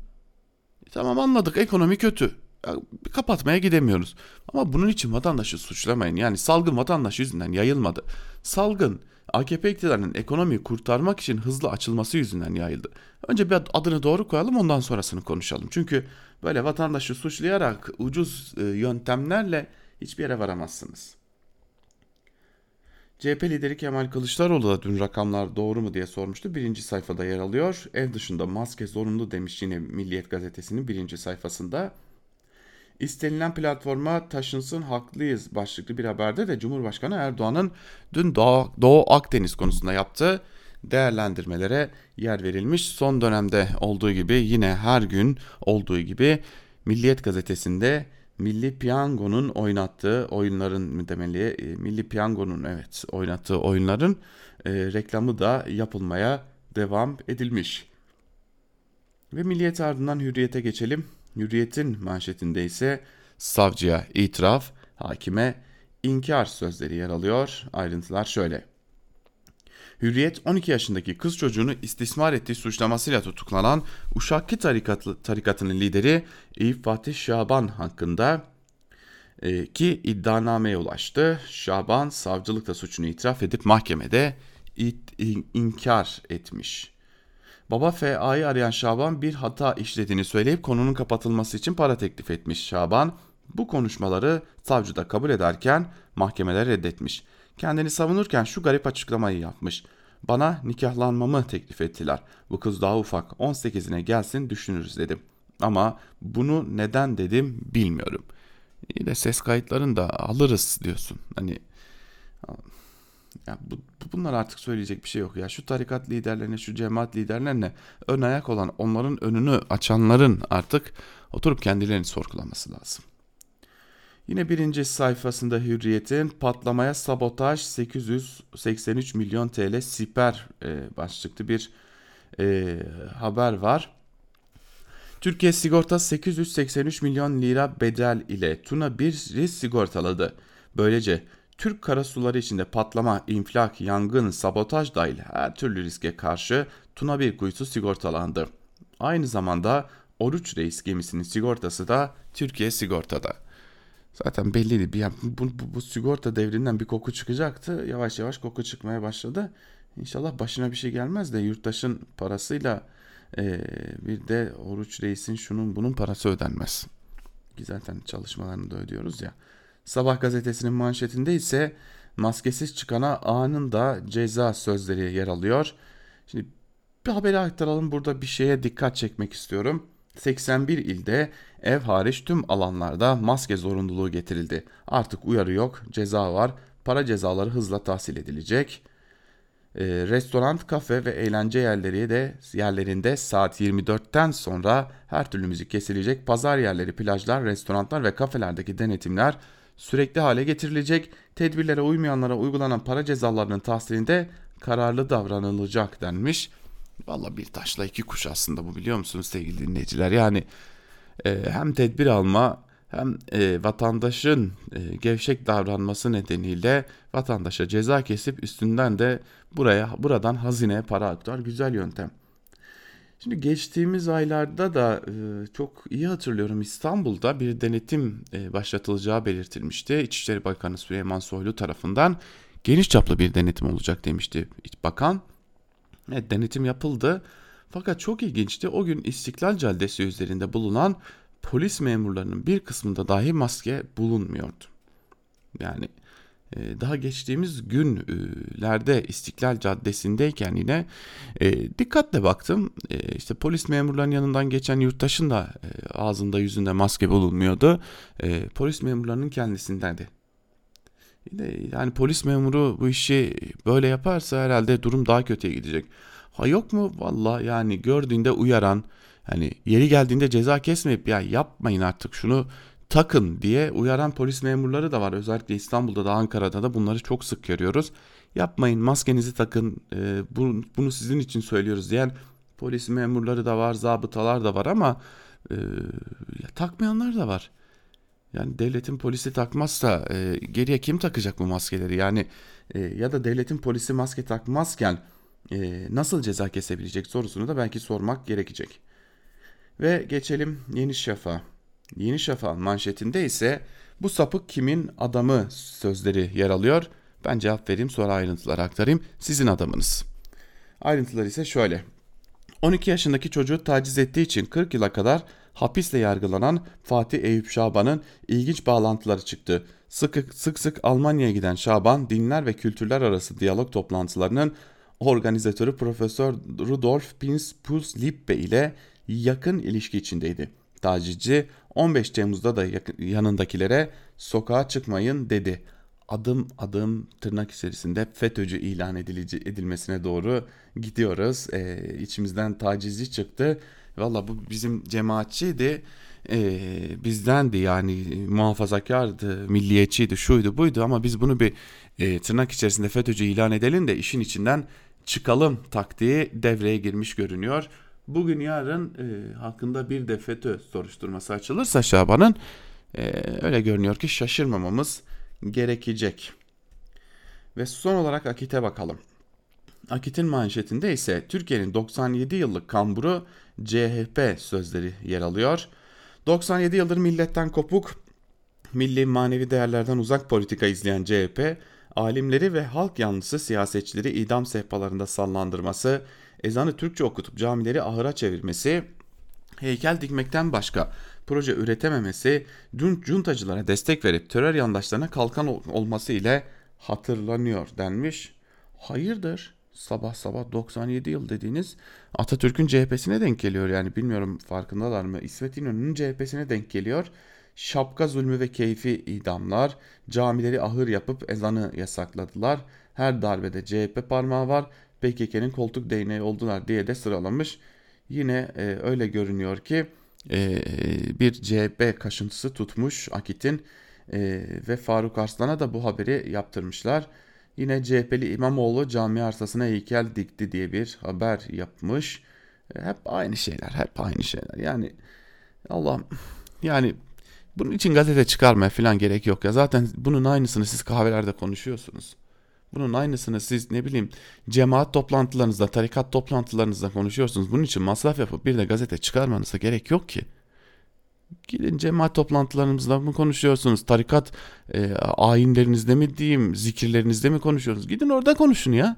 E, tamam anladık ekonomi kötü. Ya, kapatmaya gidemiyoruz. Ama bunun için vatandaşı suçlamayın. Yani salgın vatandaş yüzünden yayılmadı. Salgın AKP iktidarının ekonomiyi kurtarmak için hızlı açılması yüzünden yayıldı. Önce bir adını doğru koyalım ondan sonrasını konuşalım. Çünkü böyle vatandaşı suçlayarak ucuz e, yöntemlerle hiçbir yere varamazsınız. CHP lideri Kemal Kılıçdaroğlu da dün rakamlar doğru mu diye sormuştu. Birinci sayfada yer alıyor. Ev dışında maske zorunlu demiş yine Milliyet gazetesinin birinci sayfasında. İstenilen platforma taşınsın haklıyız başlıklı bir haberde de Cumhurbaşkanı Erdoğan'ın dün Doğu, Doğu Akdeniz konusunda yaptığı değerlendirmelere yer verilmiş. Son dönemde olduğu gibi yine her gün olduğu gibi Milliyet gazetesinde Milli Piyango'nun oynattığı oyunların demeli? E, Milli Piyango'nun evet oynattığı oyunların e, reklamı da yapılmaya devam edilmiş. Ve Milliyet ardından Hürriyet'e geçelim. Hürriyet'in manşetinde ise savcıya itiraf, hakime inkar sözleri yer alıyor. Ayrıntılar şöyle. Hürriyet 12 yaşındaki kız çocuğunu istismar ettiği suçlamasıyla tutuklanan Uşaklı tarikatı, tarikatının lideri Eyüp Fatih Şaban hakkında e, ki iddianameye ulaştı. Şaban savcılıkta suçunu itiraf edip mahkemede it, in, inkar etmiş. Baba FA'yı arayan Şaban bir hata işlediğini söyleyip konunun kapatılması için para teklif etmiş. Şaban bu konuşmaları savcıda kabul ederken mahkemeler reddetmiş. Kendini savunurken şu garip açıklamayı yapmış. Bana nikahlanmamı teklif ettiler. Bu kız daha ufak 18'ine gelsin düşünürüz dedim. Ama bunu neden dedim bilmiyorum. Yine ses kayıtlarını da alırız diyorsun. Hani ya bu, bunlar artık söyleyecek bir şey yok ya. Şu tarikat liderlerine, şu cemaat liderlerine ön ayak olan, onların önünü açanların artık oturup kendilerini sorgulaması lazım. Yine birinci sayfasında Hürriyet'in patlamaya sabotaj 883 milyon TL siper e, başlıklı bir e, haber var. Türkiye Sigorta 883 milyon lira bedel ile Tuna 1'i sigortaladı. Böylece Türk karasuları içinde patlama, infilak, yangın, sabotaj dahil her türlü riske karşı Tuna 1 kuyusu sigortalandı. Aynı zamanda Oruç Reis gemisinin sigortası da Türkiye Sigorta'da. Zaten belliydi. Bir, bu, bu, bu sigorta devrinden bir koku çıkacaktı. Yavaş yavaş koku çıkmaya başladı. İnşallah başına bir şey gelmez de yurttaşın parasıyla e, bir de Oruç Reis'in şunun bunun parası ödenmez. Ki zaten çalışmalarını da ödüyoruz ya. Sabah gazetesinin manşetinde ise maskesiz çıkana anında ceza sözleri yer alıyor. Şimdi bir haberi aktaralım burada bir şeye dikkat çekmek istiyorum. 81 ilde ev hariç tüm alanlarda maske zorunluluğu getirildi. Artık uyarı yok, ceza var. Para cezaları hızla tahsil edilecek. E, restoran, kafe ve eğlence yerleri de yerlerinde saat 24'ten sonra her türlü müzik kesilecek. Pazar yerleri, plajlar, restoranlar ve kafelerdeki denetimler sürekli hale getirilecek. Tedbirlere uymayanlara uygulanan para cezalarının tahsilinde kararlı davranılacak denmiş. Valla bir taşla iki kuş aslında bu biliyor musunuz sevgili dinleyiciler? Yani e, hem tedbir alma hem e, vatandaşın e, gevşek davranması nedeniyle vatandaşa ceza kesip üstünden de buraya buradan hazine para aktar güzel yöntem. Şimdi geçtiğimiz aylarda da e, çok iyi hatırlıyorum İstanbul'da bir denetim e, başlatılacağı belirtilmişti. İçişleri Bakanı Süleyman Soylu tarafından geniş çaplı bir denetim olacak demişti bakan. Evet denetim yapıldı. Fakat çok ilginçti. O gün İstiklal Caddesi üzerinde bulunan polis memurlarının bir kısmında dahi maske bulunmuyordu. Yani ee, daha geçtiğimiz günlerde İstiklal Caddesi'ndeyken yine e, dikkatle baktım. E, işte polis memurlarının yanından geçen yurttaşın da e, ağzında yüzünde maske bulunmuyordu. E, polis memurlarının kendisinden de. Yani polis memuru bu işi böyle yaparsa herhalde durum daha kötüye gidecek. Ha yok mu? Valla yani gördüğünde uyaran, hani yeri geldiğinde ceza kesmeyip ya yapmayın artık şunu takın diye uyaran polis memurları da var. Özellikle İstanbul'da da Ankara'da da bunları çok sık görüyoruz. Yapmayın maskenizi takın e, bunu, bunu sizin için söylüyoruz diyen polis memurları da var, zabıtalar da var ama e, ya, takmayanlar da var. Yani devletin polisi takmazsa e, geriye kim takacak bu maskeleri? Yani e, ya da devletin polisi maske takmazken e, nasıl ceza kesebilecek sorusunu da belki sormak gerekecek. Ve geçelim Yeni Şafak'a. Yeni Şafak'ın manşetinde ise bu sapık kimin adamı sözleri yer alıyor. Ben cevap vereyim sonra ayrıntıları aktarayım. Sizin adamınız. Ayrıntılar ise şöyle. 12 yaşındaki çocuğu taciz ettiği için 40 yıla kadar hapisle yargılanan Fatih Eyüp Şaban'ın ilginç bağlantıları çıktı. Sık sık, sık Almanya'ya giden Şaban, dinler ve kültürler arası diyalog toplantılarının organizatörü Profesör Rudolf Pins Puls Lippe ile yakın ilişki içindeydi. Tacizci 15 Temmuz'da da yanındakilere sokağa çıkmayın dedi. Adım adım tırnak içerisinde FETÖ'cü ilan edilici, edilmesine doğru gidiyoruz. Ee, içimizden tacizci çıktı. Valla bu bizim cemaatçiydi. Ee, bizdendi yani muhafazakardı, milliyetçiydi, şuydu buydu ama biz bunu bir e, tırnak içerisinde FETÖ'cü ilan edelim de işin içinden çıkalım taktiği devreye girmiş görünüyor. Bugün yarın e, hakkında bir de FETÖ soruşturması açılırsa Şaban'ın e, öyle görünüyor ki şaşırmamamız gerekecek. Ve son olarak Akit'e bakalım. Akit'in manşetinde ise Türkiye'nin 97 yıllık kamburu CHP sözleri yer alıyor. 97 yıldır milletten kopuk, milli manevi değerlerden uzak politika izleyen CHP, alimleri ve halk yanlısı siyasetçileri idam sehpalarında sallandırması, ezanı Türkçe okutup camileri ahıra çevirmesi, heykel dikmekten başka proje üretememesi, dün cuntacılara destek verip terör yandaşlarına kalkan olması ile hatırlanıyor denmiş. Hayırdır? Sabah sabah 97 yıl dediğiniz Atatürk'ün CHP'sine denk geliyor yani bilmiyorum farkındalar mı? İsmet İnönü'nün CHP'sine denk geliyor. Şapka zulmü ve keyfi idamlar, camileri ahır yapıp ezanı yasakladılar. Her darbede CHP parmağı var. PKK'nin koltuk değneği oldular diye de sıralamış. Yine e, öyle görünüyor ki e, bir CHP kaşıntısı tutmuş Akit'in e, ve Faruk Arslan'a da bu haberi yaptırmışlar. Yine CHP'li İmamoğlu cami arsasına heykel dikti diye bir haber yapmış. E, hep aynı şeyler, hep aynı şeyler. Yani Allah'ım yani bunun için gazete çıkarmaya falan gerek yok ya. Zaten bunun aynısını siz kahvelerde konuşuyorsunuz. Bunun aynısını siz ne bileyim cemaat toplantılarınızda, tarikat toplantılarınızda konuşuyorsunuz. Bunun için masraf yapıp bir de gazete çıkarmanıza gerek yok ki. Gidin cemaat toplantılarınızda mı konuşuyorsunuz? Tarikat e, ayinlerinizde mi diyeyim, zikirlerinizde mi konuşuyorsunuz? Gidin orada konuşun ya.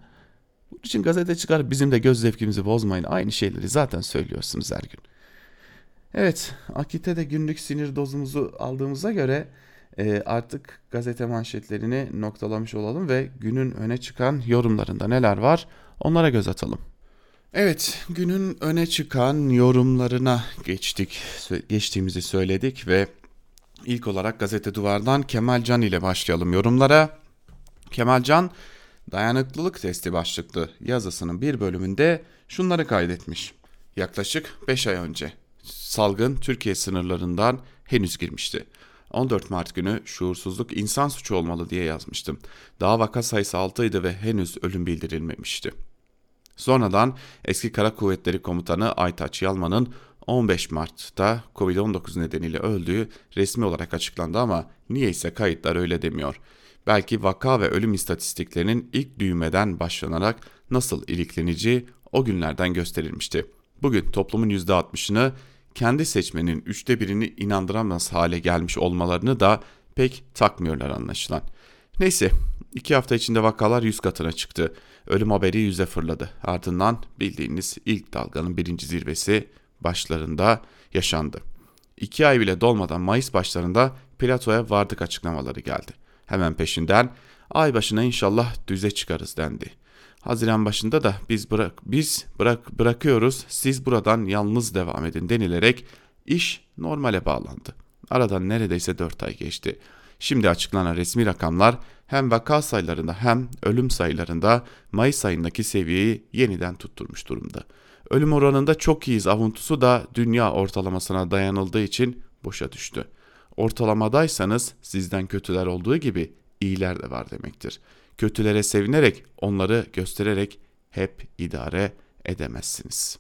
Bunun için gazete çıkar bizim de göz zevkimizi bozmayın. Aynı şeyleri zaten söylüyorsunuz her gün. Evet, Akit'e de günlük sinir dozumuzu aldığımıza göre e, artık gazete manşetlerini noktalamış olalım ve günün öne çıkan yorumlarında neler var onlara göz atalım. Evet, günün öne çıkan yorumlarına geçtik. Geçtiğimizi söyledik ve ilk olarak Gazete Duvar'dan Kemal Can ile başlayalım yorumlara. Kemal Can, dayanıklılık testi başlıklı yazısının bir bölümünde şunları kaydetmiş. Yaklaşık 5 ay önce salgın Türkiye sınırlarından henüz girmişti. 14 Mart günü şuursuzluk insan suçu olmalı diye yazmıştım. Daha vaka sayısı 6 idi ve henüz ölüm bildirilmemişti. Sonradan eski Kara Kuvvetleri Komutanı Aytaç Yalman'ın 15 Mart'ta Covid-19 nedeniyle öldüğü resmi olarak açıklandı ama niyeyse kayıtlar öyle demiyor. Belki vaka ve ölüm istatistiklerinin ilk düğmeden başlanarak nasıl iliklenici o günlerden gösterilmişti. Bugün toplumun %60'ını kendi seçmenin üçte birini inandıramaz hale gelmiş olmalarını da pek takmıyorlar anlaşılan. Neyse iki hafta içinde vakalar yüz katına çıktı. Ölüm haberi yüze fırladı. Ardından bildiğiniz ilk dalganın birinci zirvesi başlarında yaşandı. İki ay bile dolmadan Mayıs başlarında platoya vardık açıklamaları geldi. Hemen peşinden ay başına inşallah düze çıkarız dendi. Haziran başında da biz bırak biz bırak bırakıyoruz siz buradan yalnız devam edin denilerek iş normale bağlandı. Aradan neredeyse 4 ay geçti. Şimdi açıklanan resmi rakamlar hem vaka sayılarında hem ölüm sayılarında Mayıs ayındaki seviyeyi yeniden tutturmuş durumda. Ölüm oranında çok iyiyiz avuntusu da dünya ortalamasına dayanıldığı için boşa düştü. Ortalamadaysanız sizden kötüler olduğu gibi iyiler de var demektir. Kötülere sevinerek, onları göstererek hep idare edemezsiniz.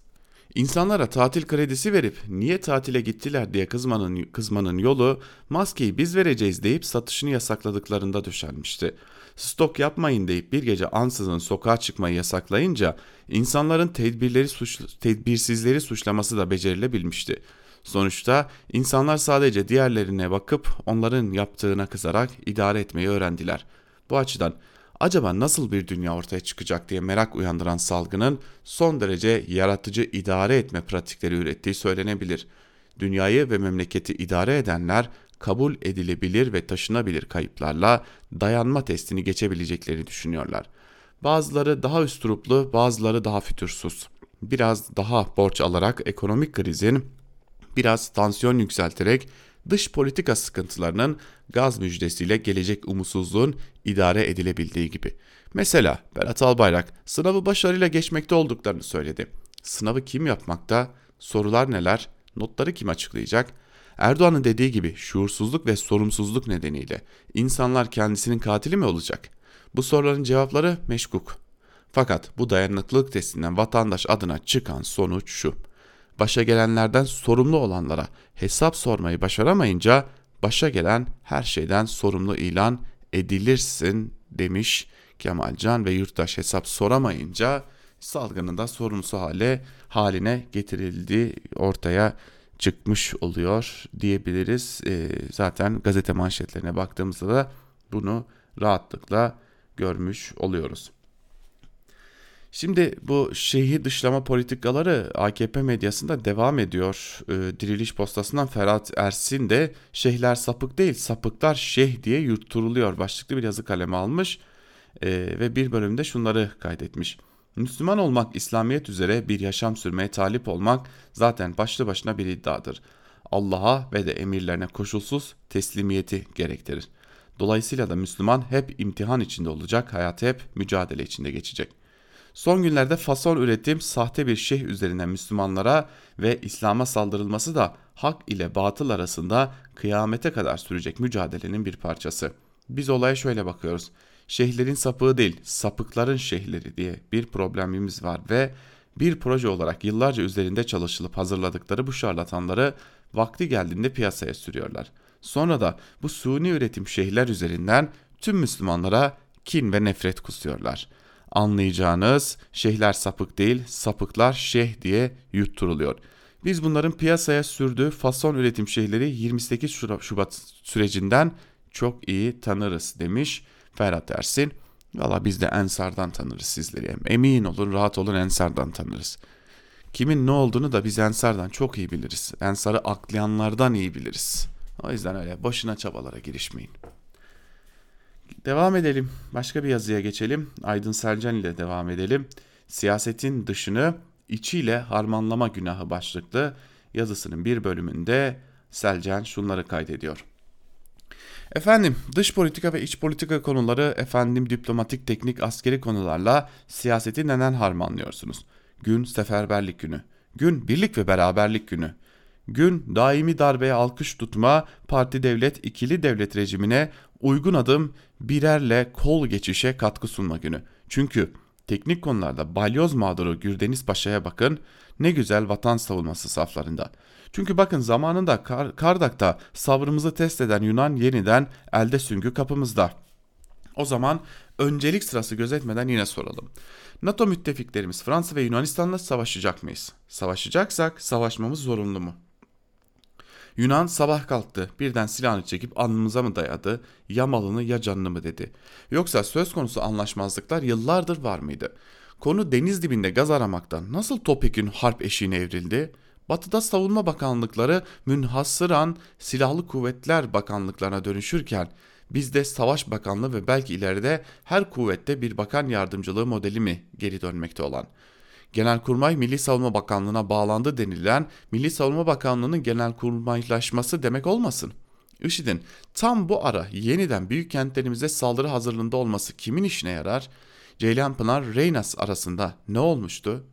İnsanlara tatil kredisi verip niye tatile gittiler diye kızmanın, kızmanın yolu maskeyi biz vereceğiz deyip satışını yasakladıklarında döşenmişti. Stok yapmayın deyip bir gece ansızın sokağa çıkmayı yasaklayınca insanların tedbirleri suç, tedbirsizleri suçlaması da becerilebilmişti. Sonuçta insanlar sadece diğerlerine bakıp onların yaptığına kızarak idare etmeyi öğrendiler. Bu açıdan acaba nasıl bir dünya ortaya çıkacak diye merak uyandıran salgının son derece yaratıcı idare etme pratikleri ürettiği söylenebilir. Dünyayı ve memleketi idare edenler kabul edilebilir ve taşınabilir kayıplarla dayanma testini geçebileceklerini düşünüyorlar. Bazıları daha üstruplu, bazıları daha fütursuz. Biraz daha borç alarak ekonomik krizin biraz tansiyon yükselterek dış politika sıkıntılarının gaz müjdesiyle gelecek umutsuzluğun idare edilebildiği gibi. Mesela Berat Albayrak sınavı başarıyla geçmekte olduklarını söyledi. Sınavı kim yapmakta? Sorular neler? Notları kim açıklayacak? Erdoğan'ın dediği gibi şuursuzluk ve sorumsuzluk nedeniyle insanlar kendisinin katili mi olacak? Bu soruların cevapları meşkuk. Fakat bu dayanıklılık testinden vatandaş adına çıkan sonuç şu başa gelenlerden sorumlu olanlara hesap sormayı başaramayınca başa gelen her şeyden sorumlu ilan edilirsin demiş Kemalcan ve yurttaş hesap soramayınca salgının da sorumlusu hale haline getirildi ortaya çıkmış oluyor diyebiliriz. E, zaten gazete manşetlerine baktığımızda da bunu rahatlıkla görmüş oluyoruz. Şimdi bu şeyhi dışlama politikaları AKP medyasında devam ediyor. Ee, Diriliş postasından Ferhat Ersin de şeyhler sapık değil sapıklar şeyh diye yurtturuluyor başlıklı bir yazı kaleme almış ee, ve bir bölümde şunları kaydetmiş. Müslüman olmak İslamiyet üzere bir yaşam sürmeye talip olmak zaten başlı başına bir iddiadır. Allah'a ve de emirlerine koşulsuz teslimiyeti gerektirir. Dolayısıyla da Müslüman hep imtihan içinde olacak, hayatı hep mücadele içinde geçecek. Son günlerde fason üretim sahte bir şeyh üzerinden Müslümanlara ve İslam'a saldırılması da hak ile batıl arasında kıyamete kadar sürecek mücadelenin bir parçası. Biz olaya şöyle bakıyoruz. Şeyhlerin sapığı değil, sapıkların şeyhleri diye bir problemimiz var ve bir proje olarak yıllarca üzerinde çalışılıp hazırladıkları bu şarlatanları vakti geldiğinde piyasaya sürüyorlar. Sonra da bu suni üretim şeyhler üzerinden tüm Müslümanlara kin ve nefret kusuyorlar anlayacağınız şeyhler sapık değil sapıklar şeyh diye yutturuluyor. Biz bunların piyasaya sürdüğü fason üretim şeyhleri 28 Şubat sürecinden çok iyi tanırız demiş Ferhat Ersin. Valla biz de Ensar'dan tanırız sizleri. Emin olun rahat olun Ensar'dan tanırız. Kimin ne olduğunu da biz Ensar'dan çok iyi biliriz. Ensar'ı aklayanlardan iyi biliriz. O yüzden öyle boşuna çabalara girişmeyin. Devam edelim. Başka bir yazıya geçelim. Aydın Selcan ile devam edelim. Siyasetin dışını içiyle harmanlama günahı başlıklı yazısının bir bölümünde Selcan şunları kaydediyor. Efendim dış politika ve iç politika konuları efendim diplomatik teknik askeri konularla siyaseti neden harmanlıyorsunuz? Gün seferberlik günü. Gün birlik ve beraberlik günü. Gün daimi darbeye alkış tutma, parti devlet ikili devlet rejimine uygun adım birerle kol geçişe katkı sunma günü. Çünkü teknik konularda balyoz mağduru Gürdeniz Paşa'ya bakın ne güzel vatan savunması saflarında. Çünkü bakın zamanında Kar Kardak'ta sabrımızı test eden Yunan yeniden elde süngü kapımızda. O zaman öncelik sırası gözetmeden yine soralım. NATO müttefiklerimiz Fransa ve Yunanistan'la savaşacak mıyız? Savaşacaksak savaşmamız zorunlu mu? Yunan sabah kalktı. Birden silahını çekip alnımıza mı dayadı? Ya malını ya canını mı dedi. Yoksa söz konusu anlaşmazlıklar yıllardır var mıydı? Konu deniz dibinde gaz aramaktan nasıl topyekün harp eşiğine evrildi? Batı'da savunma bakanlıkları münhasıran silahlı kuvvetler bakanlıklarına dönüşürken bizde savaş bakanlığı ve belki ileride her kuvvette bir bakan yardımcılığı modeli mi geri dönmekte olan?'' Genelkurmay Milli Savunma Bakanlığı'na bağlandı denilen Milli Savunma Bakanlığı'nın genelkurmaylaşması demek olmasın. IŞİD'in tam bu ara yeniden büyük kentlerimize saldırı hazırlığında olması kimin işine yarar? Ceylanpınar Reynas arasında ne olmuştu?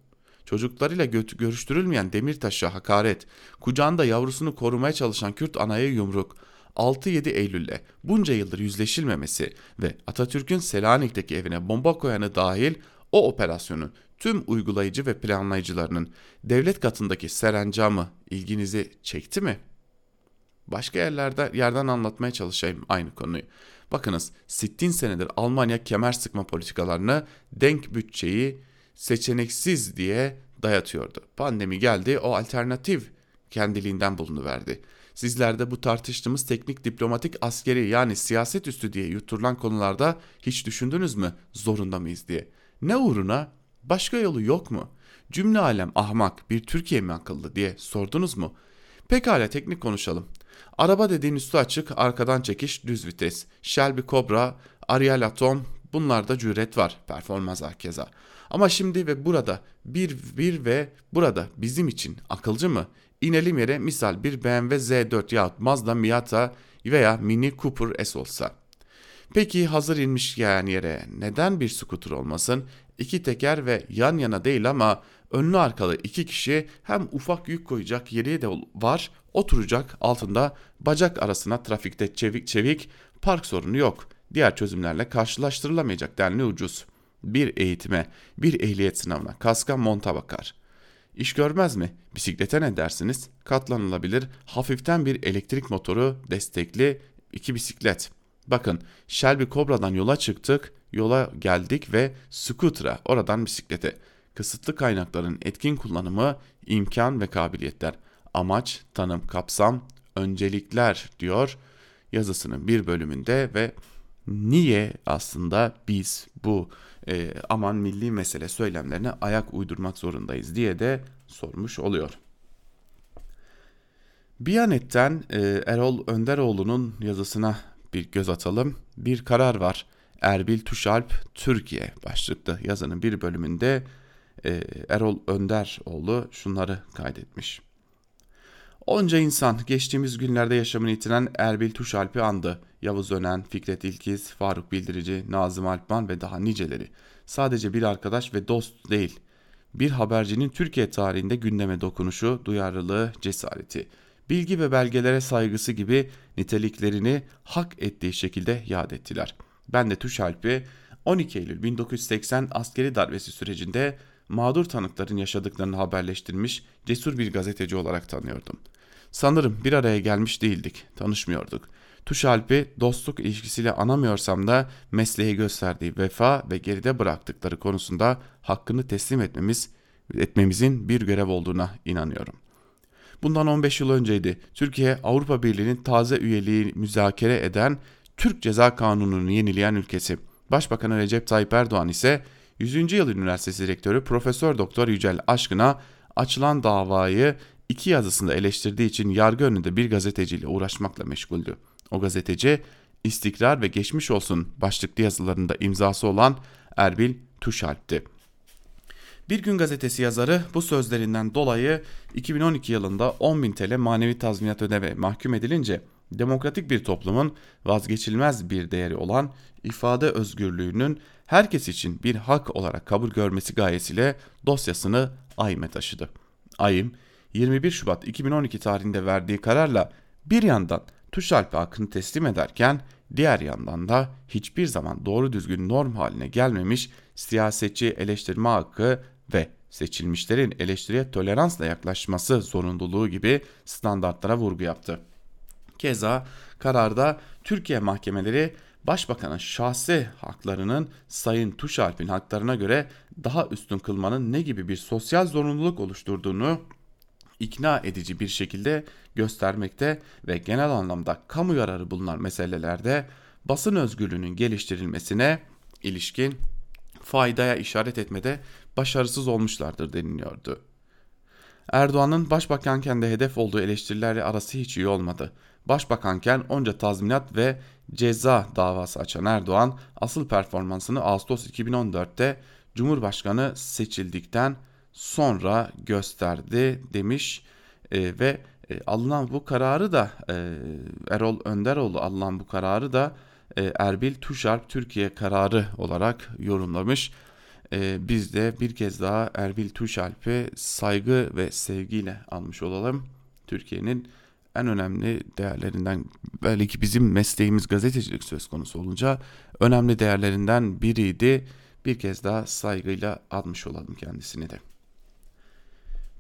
Çocuklarıyla görüştürülmeyen Demirtaş'a hakaret, kucağında yavrusunu korumaya çalışan Kürt anaya yumruk, 6-7 Eylül'le bunca yıldır yüzleşilmemesi ve Atatürk'ün Selanik'teki evine bomba koyanı dahil o operasyonun tüm uygulayıcı ve planlayıcılarının devlet katındaki serencamı ilginizi çekti mi? Başka yerlerde yerden anlatmaya çalışayım aynı konuyu. Bakınız 60 senedir Almanya kemer sıkma politikalarını denk bütçeyi seçeneksiz diye dayatıyordu. Pandemi geldi o alternatif kendiliğinden bulunuverdi. Sizlerde bu tartıştığımız teknik diplomatik askeri yani siyaset üstü diye yuturulan konularda hiç düşündünüz mü zorunda mıyız diye. Ne uğruna başka yolu yok mu? Cümle alem ahmak bir Türkiye mi akıllı diye sordunuz mu? Pekala teknik konuşalım. Araba dediğin üstü açık, arkadan çekiş, düz vites. Shelby Cobra, Ariel Atom bunlarda cüret var. Performans keza. Ama şimdi ve burada bir, bir ve burada bizim için akılcı mı? İnelim yere misal bir BMW Z4 yahut Mazda Miata veya Mini Cooper S olsa. Peki hazır inmiş yani yere neden bir scooter olmasın? İki teker ve yan yana değil ama önlü arkalı iki kişi hem ufak yük koyacak yeri de var oturacak altında bacak arasına trafikte çevik çevik park sorunu yok. Diğer çözümlerle karşılaştırılamayacak denli ucuz. Bir eğitime, bir ehliyet sınavına, kaska monta bakar. İş görmez mi? Bisiklete ne dersiniz? Katlanılabilir, hafiften bir elektrik motoru destekli iki bisiklet. Bakın Shelby Cobra'dan yola çıktık, yola geldik ve scooter'a oradan bisiklete. Kısıtlı kaynakların etkin kullanımı, imkan ve kabiliyetler. Amaç, tanım, kapsam, öncelikler diyor yazısının bir bölümünde ve niye aslında biz bu e, aman milli mesele söylemlerine ayak uydurmak zorundayız diye de sormuş oluyor. Biyanet'ten e, Erol Önderoğlu'nun yazısına bir göz atalım. Bir karar var. Erbil Tuşalp Türkiye başlıklı yazının bir bölümünde e, Erol Önderoğlu şunları kaydetmiş. Onca insan geçtiğimiz günlerde yaşamını yitiren Erbil Tuşalp'i andı. Yavuz Önen, Fikret İlkiz, Faruk Bildirici, Nazım Alpman ve daha niceleri. Sadece bir arkadaş ve dost değil. Bir habercinin Türkiye tarihinde gündeme dokunuşu, duyarlılığı, cesareti, bilgi ve belgelere saygısı gibi niteliklerini hak ettiği şekilde yad ettiler. Ben de Tuşalp'i 12 Eylül 1980 askeri darbesi sürecinde mağdur tanıkların yaşadıklarını haberleştirmiş cesur bir gazeteci olarak tanıyordum. Sanırım bir araya gelmiş değildik, tanışmıyorduk. Tuş Alp'i dostluk ilişkisiyle anamıyorsam da mesleğe gösterdiği vefa ve geride bıraktıkları konusunda hakkını teslim etmemiz etmemizin bir görev olduğuna inanıyorum. Bundan 15 yıl önceydi. Türkiye Avrupa Birliği'nin taze üyeliği müzakere eden Türk Ceza Kanunu'nu yenileyen ülkesi. Başbakanı Recep Tayyip Erdoğan ise 100. Yıl Üniversitesi Rektörü Profesör Doktor Yücel Aşkın'a açılan davayı iki yazısında eleştirdiği için yargı önünde bir gazeteciyle uğraşmakla meşguldü. O gazeteci İstikrar ve Geçmiş Olsun başlıklı yazılarında imzası olan Erbil Tuşalp'ti. Bir gün gazetesi yazarı bu sözlerinden dolayı 2012 yılında 10.000 TL manevi tazminat ödeme mahkum edilince demokratik bir toplumun vazgeçilmez bir değeri olan ifade özgürlüğünün herkes için bir hak olarak kabul görmesi gayesiyle dosyasını AYM'e taşıdı. AYM 21 Şubat 2012 tarihinde verdiği kararla bir yandan Tuşalp'e hakkını teslim ederken diğer yandan da hiçbir zaman doğru düzgün norm haline gelmemiş siyasetçi eleştirme hakkı ve seçilmişlerin eleştiriye toleransla yaklaşması zorunluluğu gibi standartlara vurgu yaptı. Keza kararda Türkiye mahkemeleri Başbakanın şahsi haklarının Sayın Tuşalp'in haklarına göre daha üstün kılmanın ne gibi bir sosyal zorunluluk oluşturduğunu ikna edici bir şekilde göstermekte ve genel anlamda kamu yararı bulunan meselelerde basın özgürlüğünün geliştirilmesine ilişkin faydaya işaret etmede başarısız olmuşlardır deniliyordu. Erdoğan'ın başbakanken de hedef olduğu eleştirilerle arası hiç iyi olmadı. Başbakanken onca tazminat ve ceza davası açan Erdoğan asıl performansını Ağustos 2014'te Cumhurbaşkanı seçildikten sonra gösterdi demiş e, ve E, alınan bu kararı da e, Erol Önderoğlu alınan bu kararı da e, Erbil Tuşarp Türkiye kararı olarak yorumlamış. E, biz de bir kez daha Erbil Tuşalp'i saygı ve sevgiyle almış olalım. Türkiye'nin en önemli değerlerinden belki bizim mesleğimiz gazetecilik söz konusu olunca önemli değerlerinden biriydi. Bir kez daha saygıyla almış olalım kendisini de.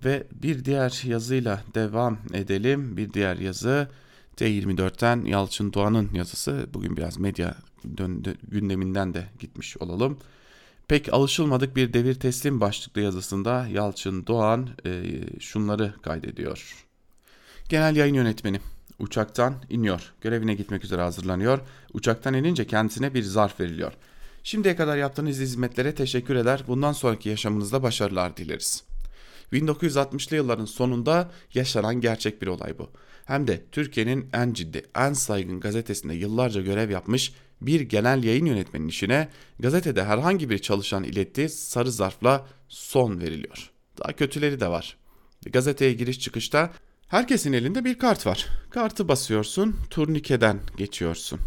Ve bir diğer yazıyla devam edelim. Bir diğer yazı T24'ten Yalçın Doğan'ın yazısı. Bugün biraz medya gündeminden de gitmiş olalım. Pek alışılmadık bir devir teslim başlıklı yazısında Yalçın Doğan e, şunları kaydediyor. Genel yayın yönetmeni uçaktan iniyor. Görevine gitmek üzere hazırlanıyor. Uçaktan inince kendisine bir zarf veriliyor. Şimdiye kadar yaptığınız hizmetlere teşekkür eder. Bundan sonraki yaşamınızda başarılar dileriz. 1960'lı yılların sonunda yaşanan gerçek bir olay bu. Hem de Türkiye'nin en ciddi, en saygın gazetesinde yıllarca görev yapmış bir genel yayın yönetmeninin işine gazetede herhangi bir çalışan ilettiği sarı zarfla son veriliyor. Daha kötüleri de var. Gazeteye giriş çıkışta herkesin elinde bir kart var. Kartı basıyorsun, turnikeden geçiyorsun.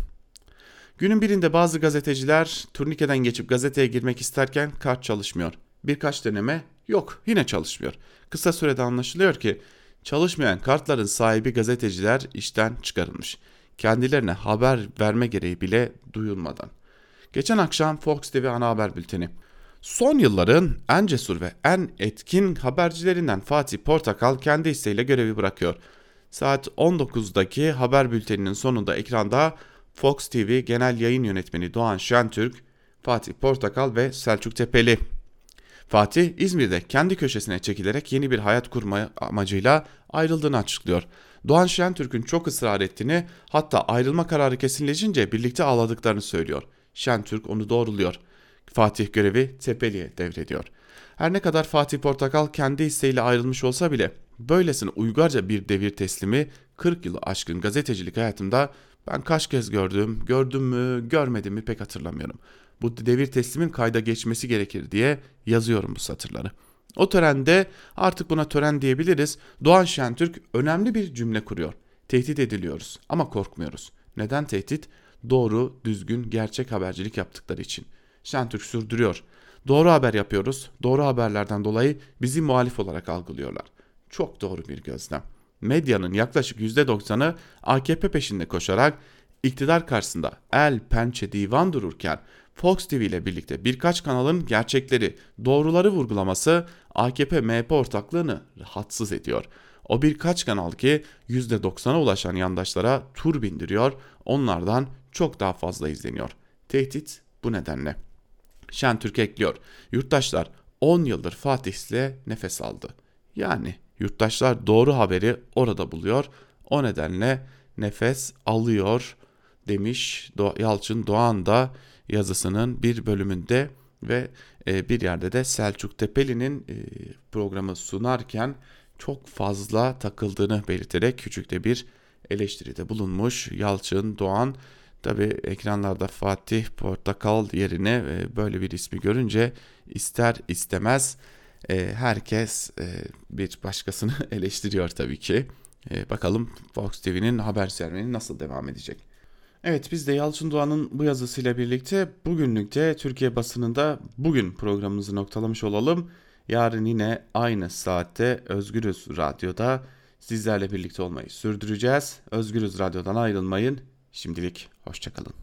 Günün birinde bazı gazeteciler turnikeden geçip gazeteye girmek isterken kart çalışmıyor. Birkaç deneme yok yine çalışmıyor. Kısa sürede anlaşılıyor ki çalışmayan kartların sahibi gazeteciler işten çıkarılmış. Kendilerine haber verme gereği bile duyulmadan. Geçen akşam Fox TV ana haber bülteni. Son yılların en cesur ve en etkin habercilerinden Fatih Portakal kendi isteğiyle görevi bırakıyor. Saat 19'daki haber bülteninin sonunda ekranda Fox TV Genel Yayın Yönetmeni Doğan Şentürk, Fatih Portakal ve Selçuk Tepeli. Fatih İzmir'de kendi köşesine çekilerek yeni bir hayat kurma amacıyla ayrıldığını açıklıyor. Doğan Şentürk'ün çok ısrar ettiğini hatta ayrılma kararı kesinleşince birlikte ağladıklarını söylüyor. Şentürk onu doğruluyor. Fatih görevi Tepeli'ye devrediyor. Her ne kadar Fatih Portakal kendi isteğiyle ayrılmış olsa bile böylesine uygarca bir devir teslimi 40 yılı aşkın gazetecilik hayatımda ben kaç kez gördüm, gördüm mü, görmedim mi pek hatırlamıyorum. Bu devir teslimin kayda geçmesi gerekir diye yazıyorum bu satırları. O törende artık buna tören diyebiliriz. Doğan Şentürk önemli bir cümle kuruyor. Tehdit ediliyoruz ama korkmuyoruz. Neden tehdit? Doğru, düzgün, gerçek habercilik yaptıkları için. Şentürk sürdürüyor. Doğru haber yapıyoruz. Doğru haberlerden dolayı bizi muhalif olarak algılıyorlar. Çok doğru bir gözlem medyanın yaklaşık %90'ı AKP peşinde koşarak iktidar karşısında el pençe divan dururken Fox TV ile birlikte birkaç kanalın gerçekleri, doğruları vurgulaması AKP MHP ortaklığını rahatsız ediyor. O birkaç kanal ki %90'a ulaşan yandaşlara tur bindiriyor, onlardan çok daha fazla izleniyor. Tehdit bu nedenle. Şentürk ekliyor. Yurttaşlar 10 yıldır Fatih'le nefes aldı. Yani Yurttaşlar doğru haberi orada buluyor. O nedenle nefes alıyor demiş Yalçın Doğan da yazısının bir bölümünde ve e, bir yerde de Selçuk Tepeli'nin e, programı sunarken çok fazla takıldığını belirterek küçük de bir eleştiride bulunmuş. Yalçın Doğan tabi ekranlarda Fatih Portakal yerine e, böyle bir ismi görünce ister istemez e, herkes e, bir başkasını eleştiriyor tabii ki. Bakalım Fox TV'nin haber sermeni nasıl devam edecek. Evet biz de Yalçın Doğan'ın bu yazısıyla birlikte bugünlükte Türkiye basınında bugün programımızı noktalamış olalım. Yarın yine aynı saatte Özgürüz Radyo'da sizlerle birlikte olmayı sürdüreceğiz. Özgürüz Radyo'dan ayrılmayın. Şimdilik hoşçakalın.